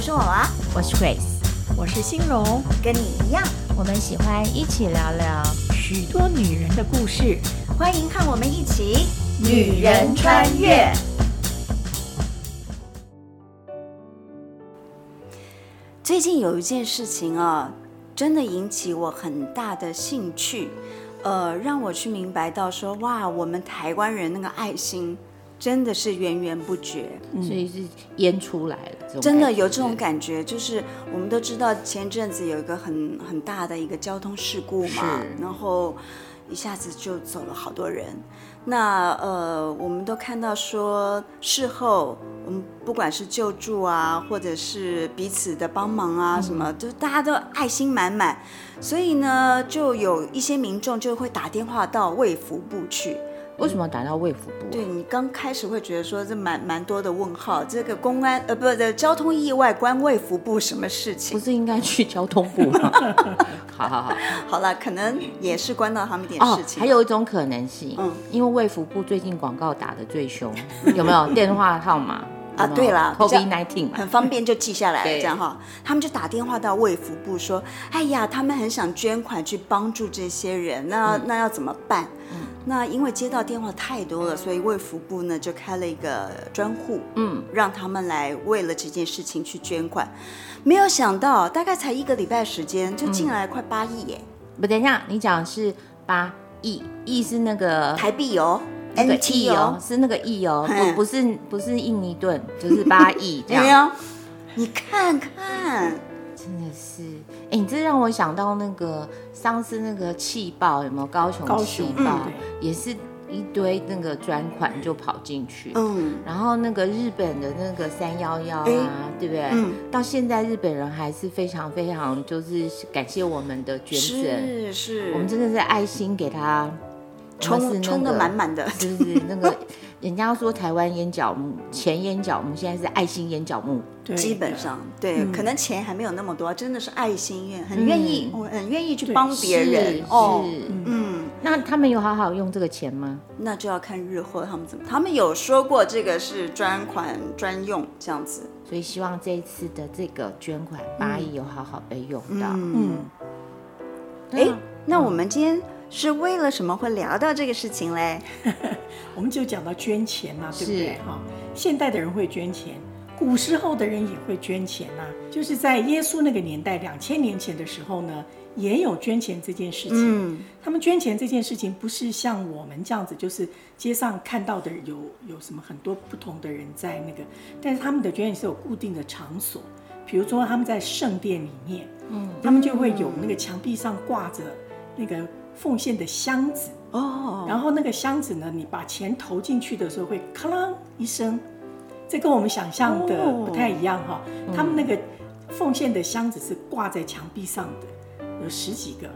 我是我娃，我是 Grace，我是欣荣，跟你一样，我们喜欢一起聊聊许多女人的故事，欢迎看我们一起女人穿越。最近有一件事情啊，真的引起我很大的兴趣，呃，让我去明白到说，哇，我们台湾人那个爱心。真的是源源不绝，所以是淹出来了。真的有这种感觉，就是我们都知道前阵子有一个很很大的一个交通事故嘛，然后一下子就走了好多人。那呃，我们都看到说事后，我们不管是救助啊，或者是彼此的帮忙啊，什么，就大家都爱心满满。所以呢，就有一些民众就会打电话到卫福部去。为什么打到卫福部？对，你刚开始会觉得说这蛮蛮多的问号，这个公安呃不的交通意外关卫福部什么事情？不是应该去交通部吗？好 好好，好了，可能也是关到他们一点事情。哦，还有一种可能性，嗯，因为卫福部最近广告打的最凶，有没有电话号码？啊，对了，COVID-19 很方便就记下来了，这样哈，他们就打电话到卫福部说，哎呀，他们很想捐款去帮助这些人，那那要怎么办？嗯那因为接到电话太多了，所以卫福部呢就开了一个专户，嗯，让他们来为了这件事情去捐款。没有想到，大概才一个礼拜时间，就进来快八亿耶！不，等一下，你讲的是八亿，亿是那个台币哦，那个亿哦，是那个亿哦，不不是不是印尼盾，就是八亿这样。你看看，真的是，哎，你这让我想到那个。上次那个气爆有没有？高雄气爆也是一堆那个专款就跑进去，嗯，然后那个日本的那个三幺幺啊，对不对？嗯，到现在日本人还是非常非常就是感谢我们的捐赠，是是，我们真的是爱心给他充充的满满的，是不是那个？人家说台湾眼角木，前眼角木，现在是爱心眼角木。基本上对，可能钱还没有那么多，真的是爱心愿，很愿意，我很愿意去帮别人。哦，嗯，那他们有好好用这个钱吗？那就要看日后他们怎么。他们有说过这个是专款专用这样子，所以希望这一次的这个捐款八亿有好好被用到。嗯，哎，那我们今天。是为了什么会聊到这个事情嘞？我们就讲到捐钱嘛，对不对？哈，现代的人会捐钱，古时候的人也会捐钱呐。就是在耶稣那个年代，两千年前的时候呢，也有捐钱这件事情。嗯，他们捐钱这件事情不是像我们这样子，就是街上看到的有有什么很多不同的人在那个，但是他们的捐钱是有固定的场所，比如说他们在圣殿里面，嗯，他们就会有那个墙壁上挂着那个。奉献的箱子哦，然后那个箱子呢，你把钱投进去的时候会咔啷一声，这跟我们想象的不太一样哈。他们那个奉献的箱子是挂在墙壁上的，有十几个。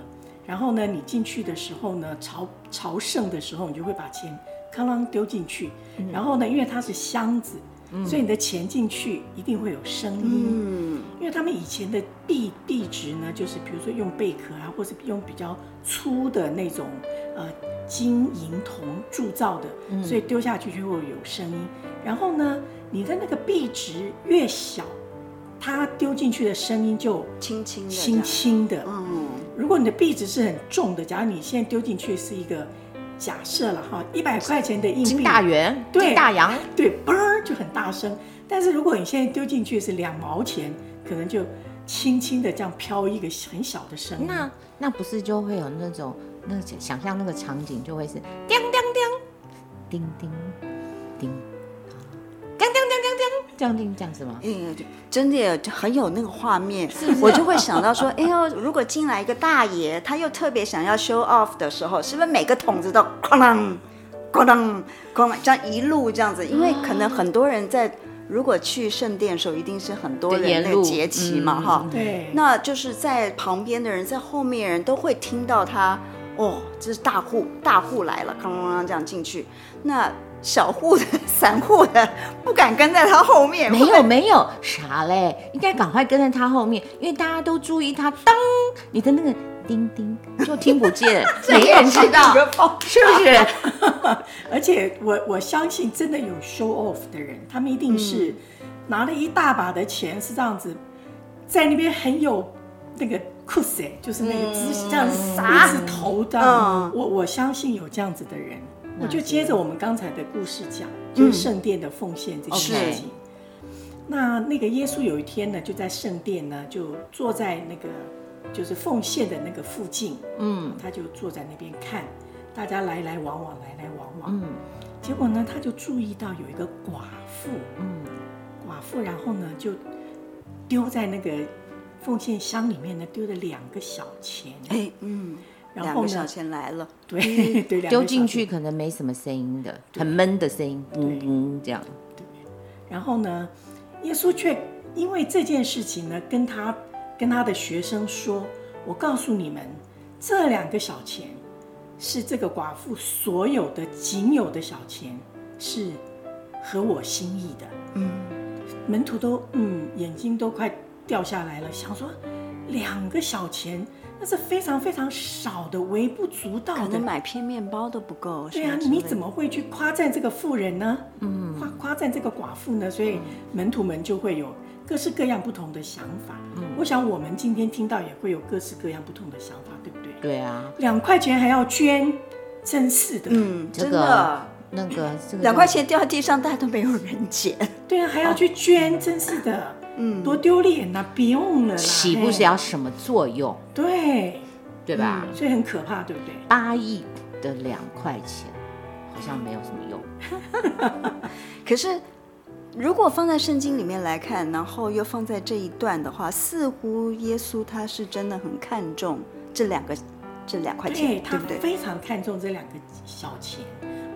然后呢，你进去的时候呢，朝朝圣的时候，你就会把钱咔啷丢进去。然后呢，因为它是箱子。所以你的钱进去一定会有声音，嗯，因为他们以前的币币值呢，就是比如说用贝壳啊，或是用比较粗的那种呃金银铜铸造的，所以丢下去就会有声音。然后呢，你的那个币值越小，它丢进去的声音就轻轻的，轻轻的。嗯，如果你的币值是很重的，假如你现在丢进去是一个。假设了哈，一百块钱的硬币，金大元，对，金大洋，对，嘣儿就很大声。但是如果你现在丢进去是两毛钱，可能就轻轻的这样飘一个很小的声音。那那不是就会有那种那想象那个场景就会是叮叮叮，叮叮叮。这样听讲什么？嗯，真的就很有那个画面，是是我就会想到说，哎呦，如果进来一个大爷，他又特别想要 show off 的时候，是不是每个桶子都哐啷哐啷哐啷这样一路这样子？因为可能很多人在如果去圣殿的时候，一定是很多人那个节期嘛，哈，对，那就是在旁边的人，在后面的人都会听到他，哦，这是大户，大户来了，哐啷这样进去，那。小户的、散户的不敢跟在他后面。没有没有，啥嘞？应该赶快跟在他后面，因为大家都注意他。当你的那个叮叮就听不见，没人知道，是不是？而且我我相信，真的有 show off 的人，他们一定是拿了一大把的钱，是这样子，在那边很有那个酷色，就是那个姿势这样子撒着头的。嗯、我我相信有这样子的人，我就接着我们刚才的故事讲，就是圣殿的奉献这件事情。嗯、那那个耶稣有一天呢，就在圣殿呢，就坐在那个就是奉献的那个附近，嗯，他就坐在那边看大家来来往往，来来往往，嗯。结果呢，他就注意到有一个寡妇，嗯，寡妇，然后呢就丢在那个奉献箱里面呢，丢了两个小钱，哎，嗯，然后两个小钱来了，对 对，丢进去可能没什么声音的，很闷的声音，嗯嗯，这样，对。然后呢，耶稣却因为这件事情呢，跟他跟他的学生说：“我告诉你们，这两个小钱。”是这个寡妇所有的仅有的小钱，是合我心意的。嗯，门徒都嗯眼睛都快掉下来了，想说两个小钱那是非常非常少的，微不足道的，可能买片面包都不够。对啊，你怎么会去夸赞这个富人呢？嗯，夸夸赞这个寡妇呢？所以门徒们就会有各式各样不同的想法。嗯，我想我们今天听到也会有各式各样不同的想法，对不对？对啊，两块钱还要捐，真是的。嗯，真的，那个两块钱掉在地上，大家都没有人捡。对啊，还要去捐，真是的。嗯，多丢脸呐！不用了啦，岂不是要什么作用？对，对吧？所以很可怕，对不对？八亿的两块钱，好像没有什么用。可是，如果放在圣经里面来看，然后又放在这一段的话，似乎耶稣他是真的很看重这两个。这两块钱，对，他非常看重这两个小钱，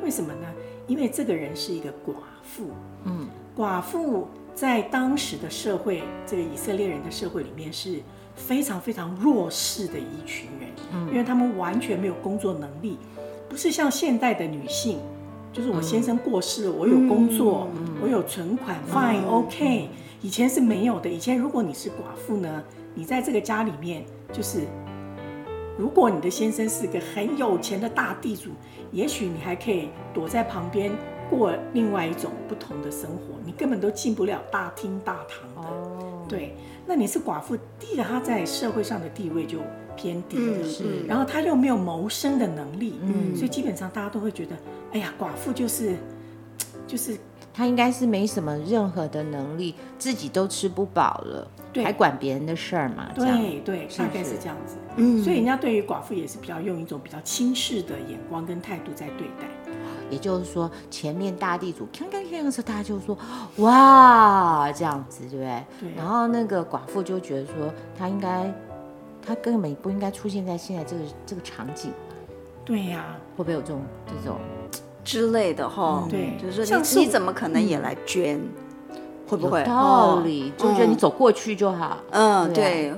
为什么呢？因为这个人是一个寡妇，嗯，寡妇在当时的社会，这个以色列人的社会里面是非常非常弱势的一群人，嗯，因为他们完全没有工作能力，不是像现代的女性，就是我先生过世了，我有工作，我有存款，fine OK，以前是没有的，以前如果你是寡妇呢，你在这个家里面就是。如果你的先生是个很有钱的大地主，也许你还可以躲在旁边过另外一种不同的生活，你根本都进不了大厅大堂的。哦，对，那你是寡妇，第一个他在社会上的地位就偏低了，是，然后她又没有谋生的能力，嗯，所以基本上大家都会觉得，哎呀，寡妇就是，就是。她应该是没什么任何的能力，自己都吃不饱了，对还管别人的事儿嘛？对对，大概是这样子。嗯，所以人家对于寡妇也是比较用一种比较轻视的眼光跟态度在对待。也就是说，前面大地主看看看的时候，大家就说哇这样子，对不对？对。然后那个寡妇就觉得说，他应该，他根本不应该出现在现在这个这个场景。对呀、啊，会不会有这种这种？之类的哈，对，就是说你你怎么可能也来捐？会不会？道理，就觉得你走过去就好。嗯，对，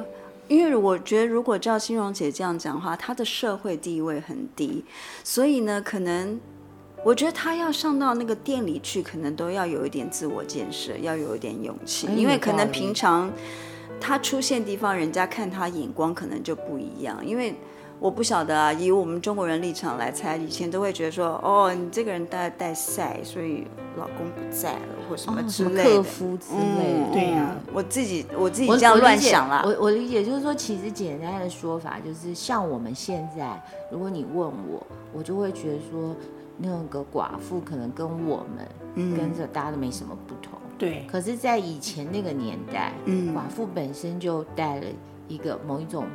因为我觉得如果照欣荣姐这样讲的话，她的社会地位很低，所以呢，可能我觉得他要上到那个店里去，可能都要有一点自我建设，要有一点勇气，因为可能平常他出现地方，人家看他眼光可能就不一样，因为。我不晓得啊，以我们中国人立场来猜，以前都会觉得说，哦，你这个人带带赛，所以老公不在了，或什么之类的，克夫之类的。嗯、对呀、啊，我自己我自己这样乱想啦。我我理解就是说，其实简单的说法就是，像我们现在，如果你问我，我就会觉得说，那个寡妇可能跟我们跟着大家都没什么不同。对、嗯。可是，在以前那个年代，嗯，寡妇本身就带了一个某一种。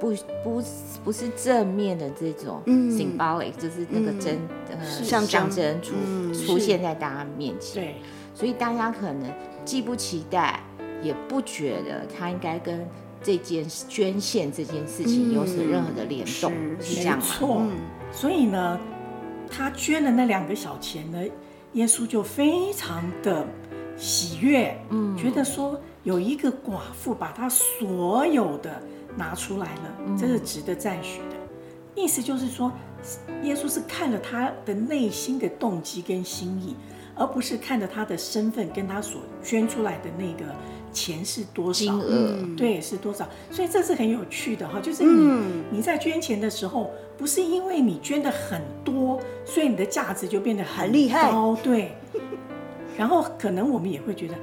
不不不是正面的这种 symbolic，、嗯、就是那个真、嗯、呃象征出、嗯、出现在大家面前。对，所以大家可能既不期待，也不觉得他应该跟这件捐献这件事情有什么任何的联动，嗯、是，是这样吗？没错。嗯、所以呢，他捐了那两个小钱呢，耶稣就非常的喜悦，嗯，觉得说有一个寡妇把他所有的。拿出来了，这是值得赞许的。意思就是说，耶稣是看了他的内心的动机跟心意，而不是看着他的身份跟他所捐出来的那个钱是多少，金额对是多少。所以这是很有趣的哈，就是你你在捐钱的时候，不是因为你捐的很多，所以你的价值就变得很厉害。对，然后可能我们也会觉得。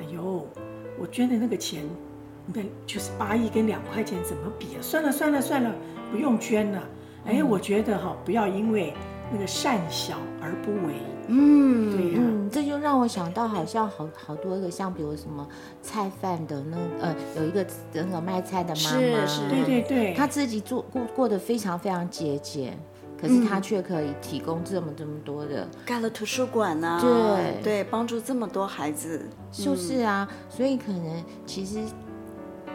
哎呦我捐的那个钱，那就是八亿跟两块钱怎么比啊？算了算了算了，不用捐了。哎，我觉得哈，不要因为那个善小而不为。嗯，对呀、啊嗯，这就让我想到，好像好好多个，像比如什么菜贩的那呃，有一个那个卖菜的妈妈，是是，对对对，她自己做过过得非常非常节俭，可是她却可以提供这么这么多的，盖了图书馆啊，对。对，帮助这么多孩子，就是啊，所以可能其实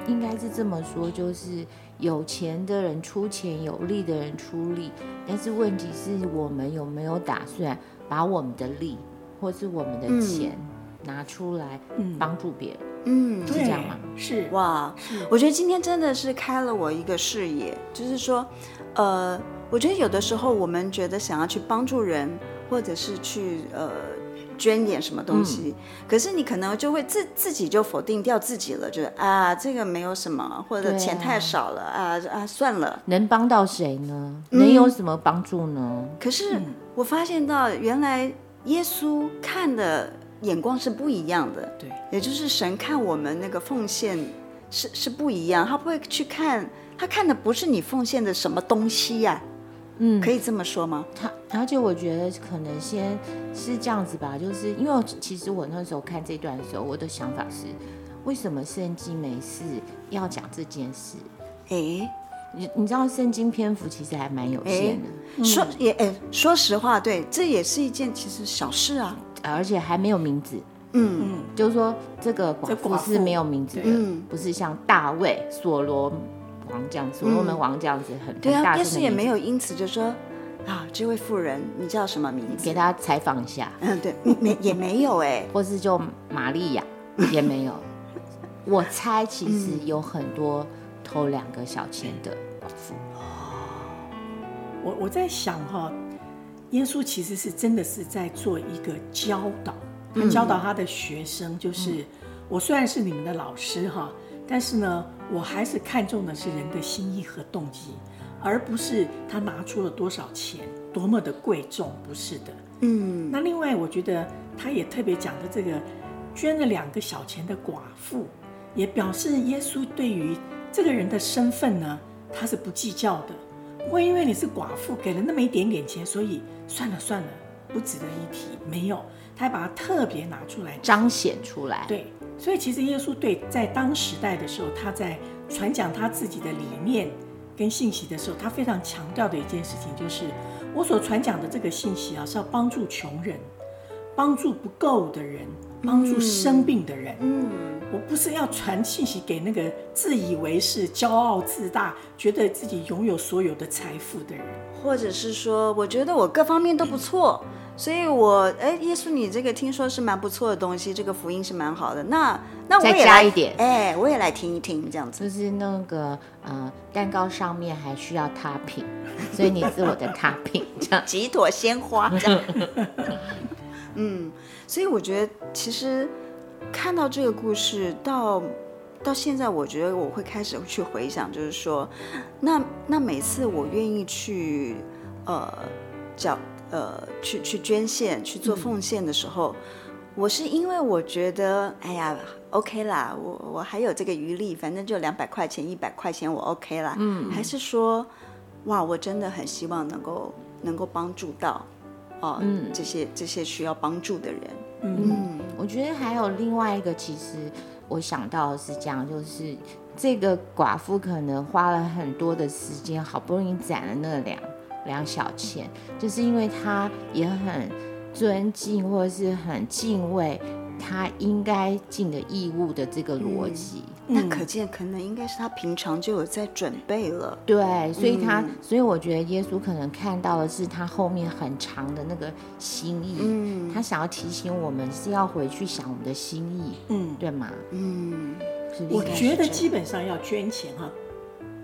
应该是这么说，就是。有钱的人出钱，有力的人出力，但是问题是我们有没有打算把我们的力，或是我们的钱拿出来帮助别人？嗯，是这样吗？是。哇，我觉得今天真的是开了我一个视野，就是说，呃，我觉得有的时候我们觉得想要去帮助人，或者是去呃。捐点什么东西，嗯、可是你可能就会自自己就否定掉自己了，就是啊，这个没有什么，或者钱太少了啊啊，算了，能帮到谁呢？能有什么帮助呢？嗯、可是我发现到原来耶稣看的眼光是不一样的，对，也就是神看我们那个奉献是是不一样，他不会去看，他看的不是你奉献的什么东西呀、啊。嗯，可以这么说吗？他而且我觉得可能先是这样子吧，就是因为其实我那时候看这段的时候，我的想法是，为什么圣经没事要讲这件事？哎，你你知道圣经篇幅其实还蛮有限的，嗯、说也哎，说实话，对，这也是一件其实小事啊，而且还没有名字。嗯。嗯，就是说这个寡妇是没有名字的，嗯，不是像大卫、所罗。王这样子，所罗门王这样子很、嗯、对啊，耶稣也没有因此就说啊，这位妇人你叫什么名字？给大家采访一下。嗯，对，没也没有哎，或是就玛利亚也没有。我猜其实有很多偷两个小钱的寡妇。我我在想哈，耶稣其实是真的是在做一个教导，他教导他的学生，就是、嗯、我虽然是你们的老师哈。但是呢，我还是看重的是人的心意和动机，而不是他拿出了多少钱，多么的贵重，不是的。嗯，那另外我觉得他也特别讲的这个捐了两个小钱的寡妇，也表示耶稣对于这个人的身份呢，他是不计较的，不会因为你是寡妇给了那么一点点钱，所以算了算了，不值得一提。没有，他还把它特别拿出来彰显出来。对。所以其实耶稣对在当时代的时候，他在传讲他自己的理念跟信息的时候，他非常强调的一件事情就是，我所传讲的这个信息啊，是要帮助穷人，帮助不够的人，帮助生病的人。嗯，我不是要传信息给那个自以为是、骄傲自大、觉得自己拥有所有的财富的人，或者是说，我觉得我各方面都不错。所以我，哎，耶稣，你这个听说是蛮不错的东西，这个福音是蛮好的。那那我也再加一点，哎，我也来听一听，这样子。就是那个呃，蛋糕上面还需要 topping，所以你是我的 topping，这样 几朵鲜花这样。嗯，所以我觉得其实看到这个故事到到现在，我觉得我会开始去回想，就是说，那那每次我愿意去呃叫。呃，去去捐献、去做奉献的时候，嗯、我是因为我觉得，哎呀，OK 啦，我我还有这个余力，反正就两百块钱、一百块钱，我 OK 啦。嗯，还是说，哇，我真的很希望能够能够帮助到，哦、呃，嗯，这些这些需要帮助的人。嗯，嗯，我觉得还有另外一个，其实我想到的是这样，就是这个寡妇可能花了很多的时间，好不容易攒了那两。两小倩，就是因为他也很尊敬或者是很敬畏他应该尽的义务的这个逻辑。嗯，那可见可能应该是他平常就有在准备了。对，所以他，嗯，所以我觉得耶稣可能看到的是他后面很长的那个心意。嗯，他想要提醒我们是要回去想我们的心意。嗯，对吗？嗯，我觉得基本上要捐钱哈。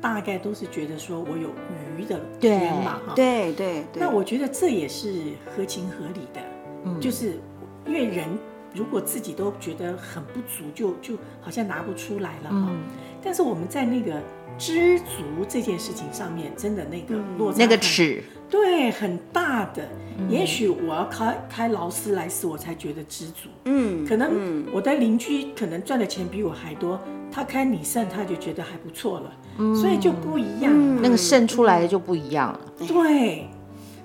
大概都是觉得说我有余的天嘛，哈，对对对。那我觉得这也是合情合理的，嗯，就是因为人如果自己都觉得很不足，就就好像拿不出来了哈。但是我们在那个知足这件事情上面，真的那个落差，那个尺，对，很大的。嗯、也许我要开开劳斯莱斯，我才觉得知足。嗯，可能我的邻居可能赚的钱比我还多，他开尼桑他就觉得还不错了。嗯，所以就不一样，嗯、那个渗出来的就不一样了。对，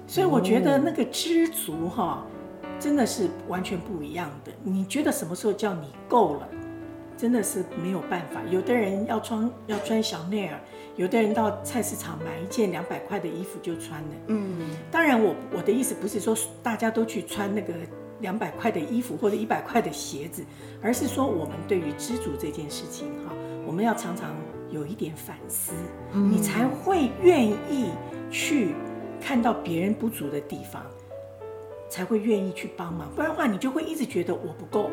所以我觉得那个知足哈，真的是完全不一样的。你觉得什么时候叫你够了？真的是没有办法。有的人要穿要穿香奈儿。有的人到菜市场买一件两百块的衣服就穿了，嗯，当然我我的意思不是说大家都去穿那个两百块的衣服或者一百块的鞋子，而是说我们对于知足这件事情哈，我们要常常有一点反思，嗯，你才会愿意去看到别人不足的地方，才会愿意去帮忙，不然的话你就会一直觉得我不够，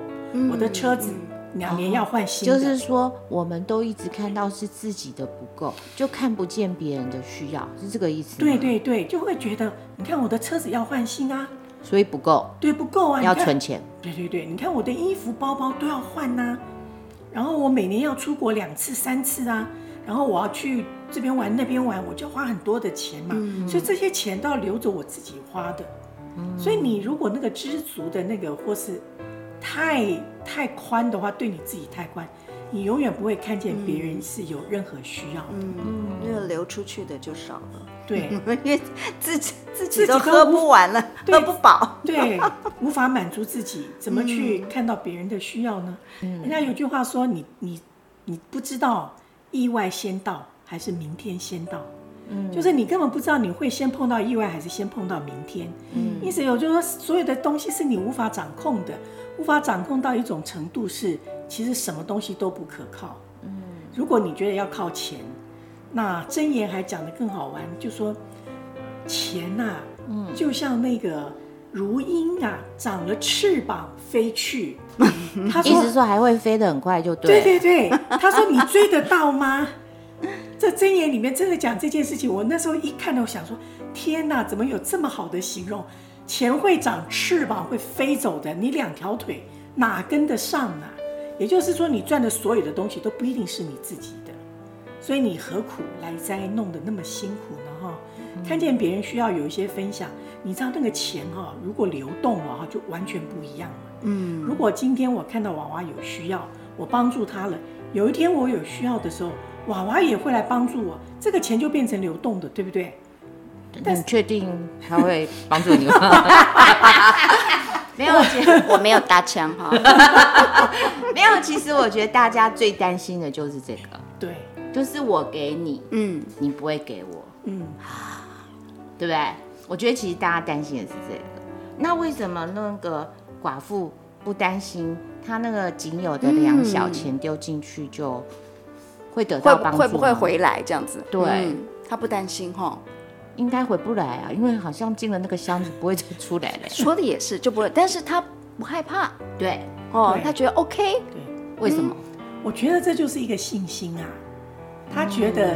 我的车子。两年要换新的，就是说，我们都一直看到是自己的不够，就看不见别人的需要，是这个意思。对对对，就会觉得，你看我的车子要换新啊，所以不够。对，不够啊，要存钱。对对对，你看我的衣服、包包都要换呐，然后我每年要出国两次、三次啊，然后我要去这边玩、那边玩，我就花很多的钱嘛，嗯、所以这些钱都要留着我自己花的。嗯、所以你如果那个知足的那个，或是。太太宽的话，对你自己太宽，你永远不会看见别人是有任何需要的。嗯，因为流出去的就少了。对，因为自己自己都喝不完了，喝不饱。对，无法满足自己，怎么去看到别人的需要呢？嗯，人家有句话说：“你你你不知道意外先到还是明天先到。”嗯，就是你根本不知道你会先碰到意外还是先碰到明天。嗯，意思有就是说，所有的东西是你无法掌控的。无法掌控到一种程度是，其实什么东西都不可靠。嗯，如果你觉得要靠钱，那箴言还讲得更好玩，就说钱呐、啊，嗯，就像那个如鹰啊，长了翅膀飞去。他说，意思说还会飞得很快，就对。对对对，他说你追得到吗？这箴言里面真的讲这件事情，我那时候一看到，我想说，天哪，怎么有这么好的形容？钱会长翅膀，会飞走的。你两条腿哪跟得上呢？也就是说，你赚的所有的东西都不一定是你自己的，所以你何苦来哉弄得那么辛苦呢？哈，看见别人需要有一些分享，你知道那个钱哈，如果流动了哈，就完全不一样了。嗯，如果今天我看到娃娃有需要，我帮助他了，有一天我有需要的时候，娃娃也会来帮助我，这个钱就变成流动的，对不对？但你确定他会 帮助你吗？没有，我没有搭腔哈。没有，其实我觉得大家最担心的就是这个。对，就是我给你，嗯，你不会给我，嗯，对不对？我觉得其实大家担心的是这个。那为什么那个寡妇不担心？她那个仅有的两小钱丢进去就会得到帮助？会不会回来这样子？对，她不担心哈。应该回不来啊，因为好像进了那个箱子不会再出来了。说的也是，就不会，但是他不害怕，对，哦，他觉得 OK，对，为什么？我觉得这就是一个信心啊。他觉得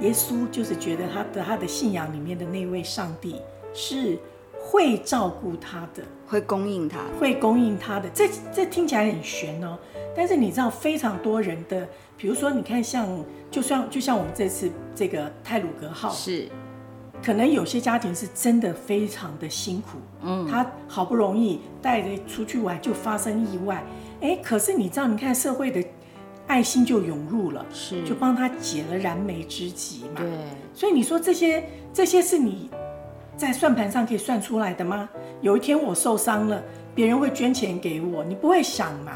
耶稣就是觉得他的他的信仰里面的那位上帝是会照顾他的，会供应他，会供应他的。这这听起来很玄哦，但是你知道非常多人的，比如说你看像，就像就像我们这次这个泰鲁格号是。可能有些家庭是真的非常的辛苦，嗯，他好不容易带着出去玩就发生意外，哎，可是你知道，你看社会的爱心就涌入了，是，就帮他解了燃眉之急嘛，对，所以你说这些这些是你在算盘上可以算出来的吗？有一天我受伤了，别人会捐钱给我，你不会想嘛？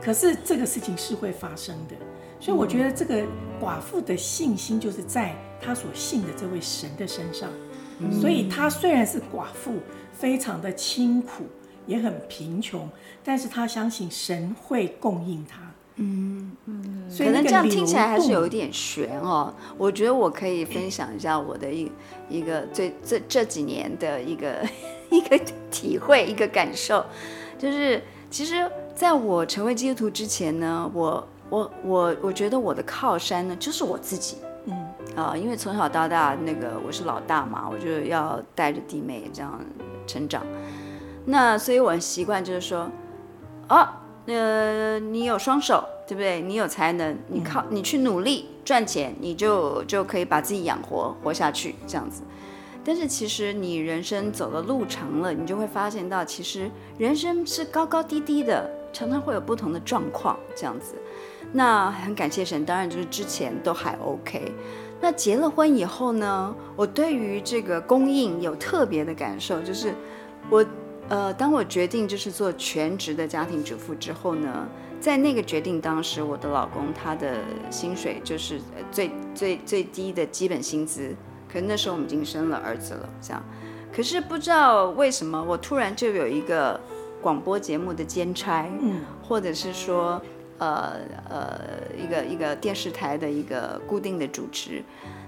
可是这个事情是会发生的。所以我觉得这个寡妇的信心就是在她所信的这位神的身上，所以她虽然是寡妇，非常的清苦，也很贫穷，但是她相信神会供应她。嗯嗯，所以可能这样听起来还是有一点悬哦。我觉得我可以分享一下我的一一个最这这几年的一个 一个体会，一个感受，就是其实在我成为基督徒之前呢，我。我我我觉得我的靠山呢，就是我自己，嗯啊，因为从小到大那个我是老大嘛，我就要带着弟妹这样成长，那所以我很习惯就是说，哦，呃，你有双手，对不对？你有才能，你靠你去努力赚钱，你就就可以把自己养活活下去这样子。但是其实你人生走的路长了，你就会发现到，其实人生是高高低低的，常常会有不同的状况这样子。那很感谢神，当然就是之前都还 OK。那结了婚以后呢，我对于这个供应有特别的感受，就是我呃，当我决定就是做全职的家庭主妇之后呢，在那个决定当时，我的老公他的薪水就是最最最低的基本薪资。可是那时候我们已经生了儿子了，这样，可是不知道为什么，我突然就有一个广播节目的兼差，或者是说，呃呃，一个一个电视台的一个固定的主持，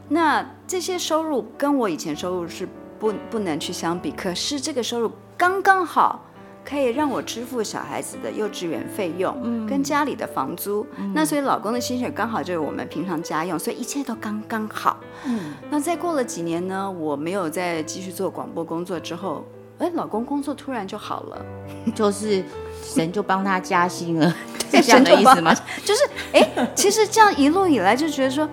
那这些收入跟我以前收入是不不能去相比，可是这个收入刚刚好。可以让我支付小孩子的幼稚园费用，嗯，跟家里的房租，嗯，那所以老公的薪水刚好就是我们平常家用，所以一切都刚刚好。嗯，那再过了几年呢，我没有再继续做广播工作之后，哎，老公工作突然就好了，就是神就帮他加薪了，是这样的意思吗？就是哎，其实这样一路以来就觉得说，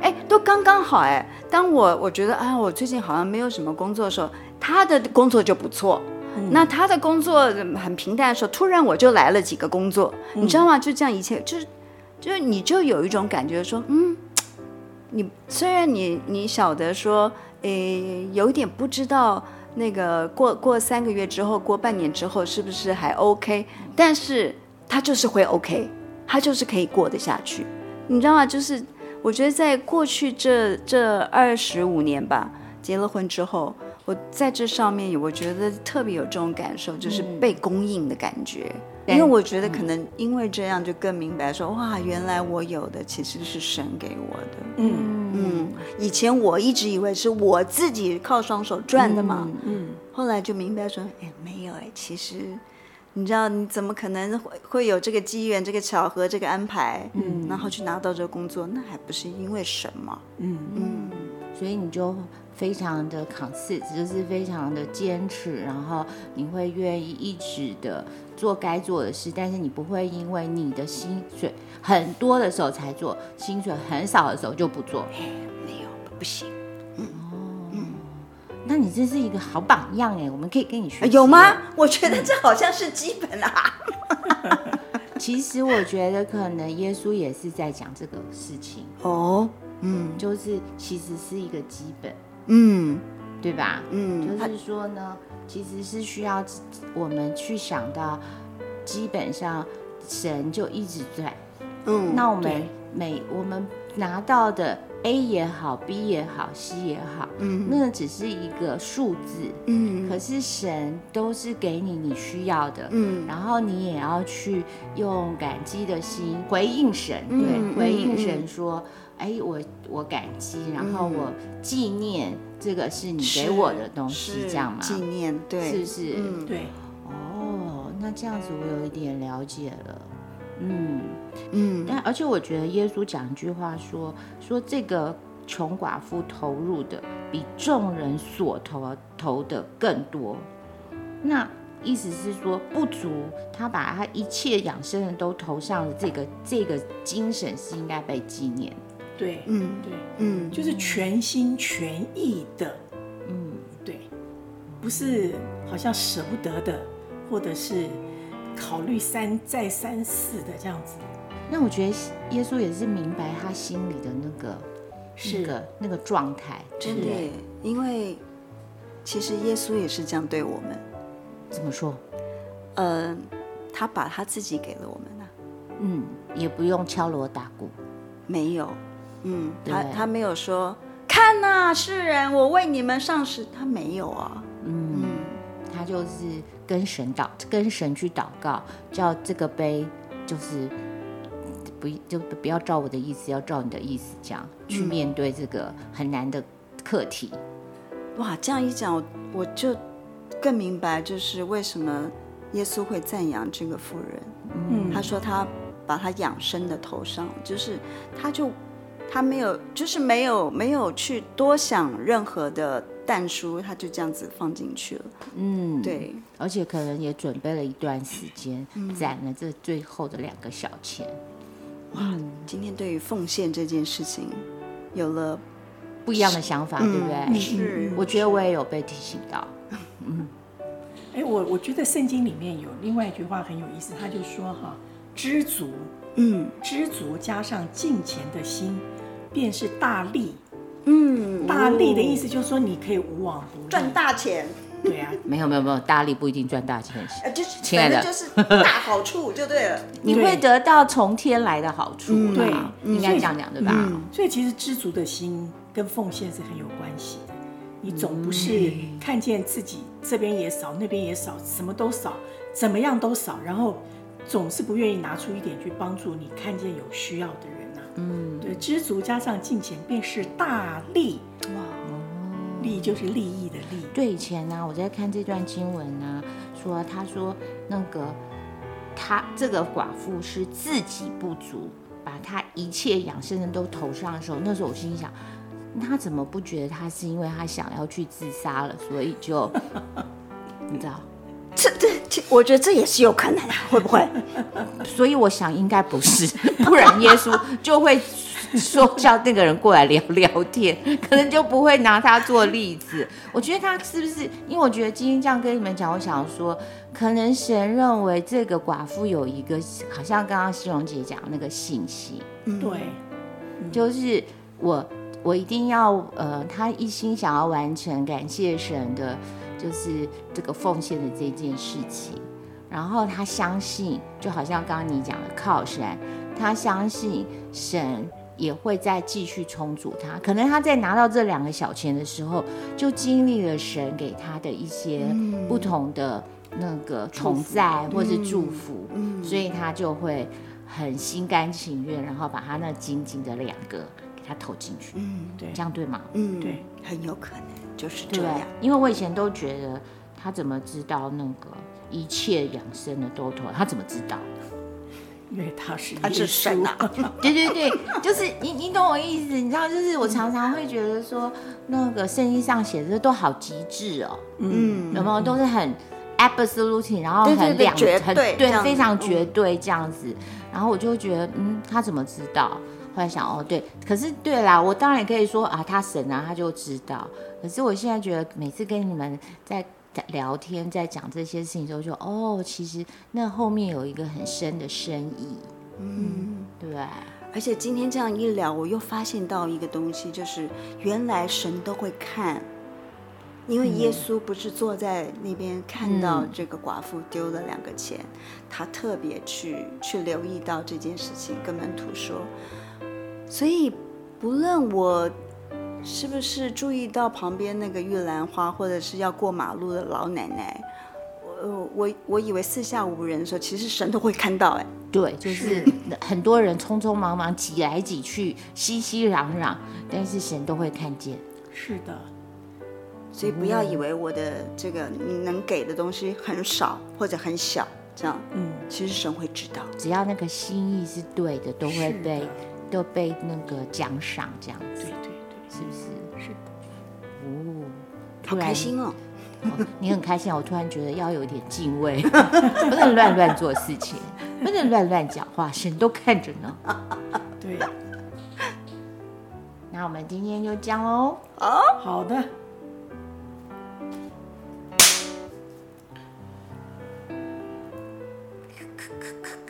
哎，都刚刚好哎。当我我觉得啊，我最近好像没有什么工作的时候，他的工作就不错。那他的工作很平淡的时候，突然我就来了几个工作，你知道吗？就这样一切，就是，就是你就有一种感觉说，嗯，你虽然你你晓得说，诶，有点不知道那个过过三个月之后，过半年之后是不是还 OK，但是他就是会 OK，他就是可以过得下去，你知道吗？就是我觉得在过去这这二十五年吧，结了婚之后。我在这上面，我觉得特别有这种感受，就是被供应的感觉。嗯、因为我觉得可能因为这样，就更明白说，哇，原来我有的其实是神给我的。嗯嗯，以前我一直以为是我自己靠双手赚的嘛。嗯，嗯后来就明白说，哎，没有哎，其实你知道，你怎么可能会会有这个机缘、这个巧合、这个安排？嗯，然后去拿到这个工作，那还不是因为什么？嗯嗯，所以你就。非常的 consist，就是非常的坚持，然后你会愿意一直的做该做的事，但是你不会因为你的薪水很多的时候才做，薪水很少的时候就不做。哎没有，不行。那你真是一个好榜样哎，我们可以跟你学。有吗？我觉得这好像是基本啊。其实我觉得可能耶稣也是在讲这个事情 哦，嗯，就是其实是一个基本。嗯，对吧？嗯，就是说呢，其实是需要我们去想到，基本上神就一直在。嗯，那我们每我们拿到的 A 也好，B 也好，C 也好，嗯，那只是一个数字。嗯，可是神都是给你你需要的。嗯，然后你也要去用感激的心回应神，对，嗯，回应神说。哎，我我感激，然后我纪念这个是你给我的东西，这样吗？纪念，对，是不是？嗯，对。哦，那这样子我有一点了解了。嗯。嗯，但而且我觉得耶稣讲一句话说说这个穷寡妇投入的比众人所投投的更多，那意思是说不足，他把他一切养生的都投向了这个这个精神是应该被纪念。对，嗯，对，嗯，就是全心全意的，嗯，对，不是好像舍不得的，或者是考虑三再三四的这样子。那我觉得耶稣也是明白他心里的那个是个那个状态，真的，因为其实耶稣也是这样对我们。怎么说？呃，他把他自己给了我们呢、啊，嗯，也不用敲锣打鼓，没有。嗯，他他没有说，看呐、啊，世人，我为你们上使，他没有啊。嗯，嗯，他就是跟神祷，跟神去祷告，叫这个杯就是不就不要照我的意思，要照你的意思，这样去面对这个很难的课题。哇，这样一讲，我我就更明白，就是为什么耶稣会赞扬这个妇人。嗯，他说他把他养生的头上，就是他就。他没有，就是没有没有去多想任何的但书，他就这样子放进去了。嗯，对，而且可能也准备了一段时间，攒、嗯、了这最后的两个小钱。哇，今天对于奉献这件事情，有了不一样的想法，对不对？是，我觉得我也有被提醒到。嗯，哎，我我觉得圣经里面有另外一句话很有意思，他就说哈，知足，嗯，知足加上敬虔的心，便是大利。嗯，大利的意思就是说你可以无往不利，赚大钱。对啊，没有没有没有，大利不一定赚大钱。呃，就是亲爱的，就是大好处就对了。你会得到从天来的好处，对，应该这样讲对吧？所以其实知足的心跟奉献是很有关系的。你总不是看见自己这边也少，那边也少，什么都少，怎么样都少，然后总是不愿意拿出一点去帮助你看见有需要的人呐。嗯，对，知足加上敬虔，便是大利。哇。利就是利益的利。对，以前呢，我在看这段经文呢，说他说那个他这个寡妇是自己不足，把他一切养生的都投上的时候，那时候我心想，他怎么不觉得他是因为他想要去自杀了，所以就 你知道？这这，我觉得这也是有可能的，会不会？所以我想应该不是，不然耶稣就会。说叫那个人过来聊聊天，可能就不会拿他做例子。我觉得他是不是？因为我觉得今天这样跟你们讲，我想说，可能神认为这个寡妇有一个，好像刚刚西荣姐讲那个信息，对，就是我我一定要呃，他一心想要完成感谢神的，就是这个奉献的这件事情。然后他相信，就好像刚刚你讲的靠山，他相信神。也会再继续充足他，可能他在拿到这两个小钱的时候，就经历了神给他的一些不同的那个同在或是祝福，嗯，所以他就会很心甘情愿，然后把他那仅仅的两个给他投进去，嗯，对，这样对吗？嗯，对，很有可能就是这样，因为我以前都觉得他怎么知道那个一切养生的都头，他怎么知道？因为他是他是神啊，对对对，就是你你懂我意思，你知道，就是我常常会觉得说，那个圣经上写的都好极致哦，嗯，有没有？都是很 absolute，然后很两很对，非常绝对这样子，然后我就觉得，嗯，他怎么知道？后来想，哦，对，可是对啦，我当然也可以说啊，他神啊，他就知道。可是我现在觉得，每次跟你们在。聊天，在讲这些事情的时候，就哦，其实那后面有一个很深的深意，嗯，对。而且今天这样一聊，我又发现到一个东西，就是原来神都会看，因为耶稣不是坐在那边看到这个寡妇丢了两个钱，他特别去去留意到这件事情，跟门徒说，所以不论我。是不是注意到旁边那个玉兰花，或者是要过马路的老奶奶？我我我以为四下无人的时候，其实神都会看到。哎，对，就是 很多人匆匆忙忙挤来挤去，熙熙攘攘，但是神都会看见。是的，所以不要以为我的这个你能给的东西很少或者很小，这样，嗯，其实神会知道，只要那个心意是对的，都会被的都被那个奖赏，这样子。对对。是不是？是的。哦，好开心哦！哦你很开心，我突然觉得要有点敬畏，不能乱乱做事情，不能乱乱讲话，神都看着呢。对。那我们今天就讲喽。哦，好的。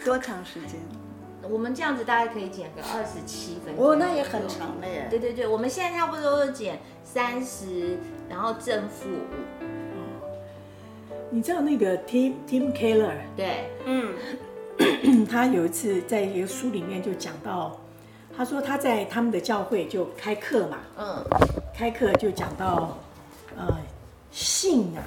多长时间？我们这样子大概可以减个二十七分钟。哦，那也很长了耶。对对对，我们现在差不多都是减三十，然后正负五。你知道那个 Tim Tim Keller？对，嗯，他有一次在一个书里面就讲到，他说他在他们的教会就开课嘛，嗯，开课就讲到，呃，信啊。